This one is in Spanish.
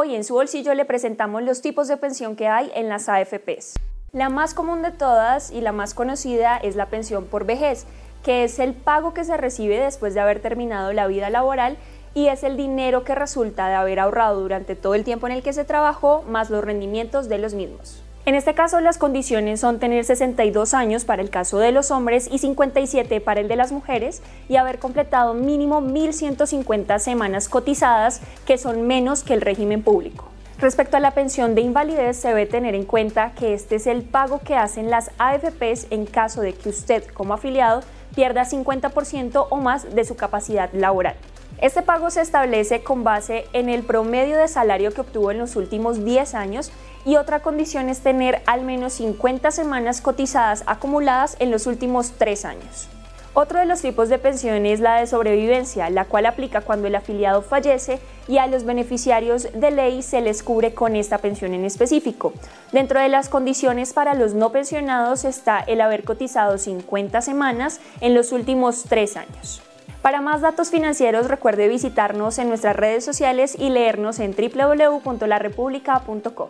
Hoy en su bolsillo le presentamos los tipos de pensión que hay en las AFPs. La más común de todas y la más conocida es la pensión por vejez, que es el pago que se recibe después de haber terminado la vida laboral y es el dinero que resulta de haber ahorrado durante todo el tiempo en el que se trabajó más los rendimientos de los mismos. En este caso, las condiciones son tener 62 años para el caso de los hombres y 57 para el de las mujeres y haber completado mínimo 1.150 semanas cotizadas, que son menos que el régimen público. Respecto a la pensión de invalidez, se debe tener en cuenta que este es el pago que hacen las AFPs en caso de que usted, como afiliado, pierda 50% o más de su capacidad laboral. Este pago se establece con base en el promedio de salario que obtuvo en los últimos 10 años y otra condición es tener al menos 50 semanas cotizadas acumuladas en los últimos 3 años. Otro de los tipos de pensión es la de sobrevivencia, la cual aplica cuando el afiliado fallece y a los beneficiarios de ley se les cubre con esta pensión en específico. Dentro de las condiciones para los no pensionados está el haber cotizado 50 semanas en los últimos 3 años. Para más datos financieros recuerde visitarnos en nuestras redes sociales y leernos en www.larepublica.com.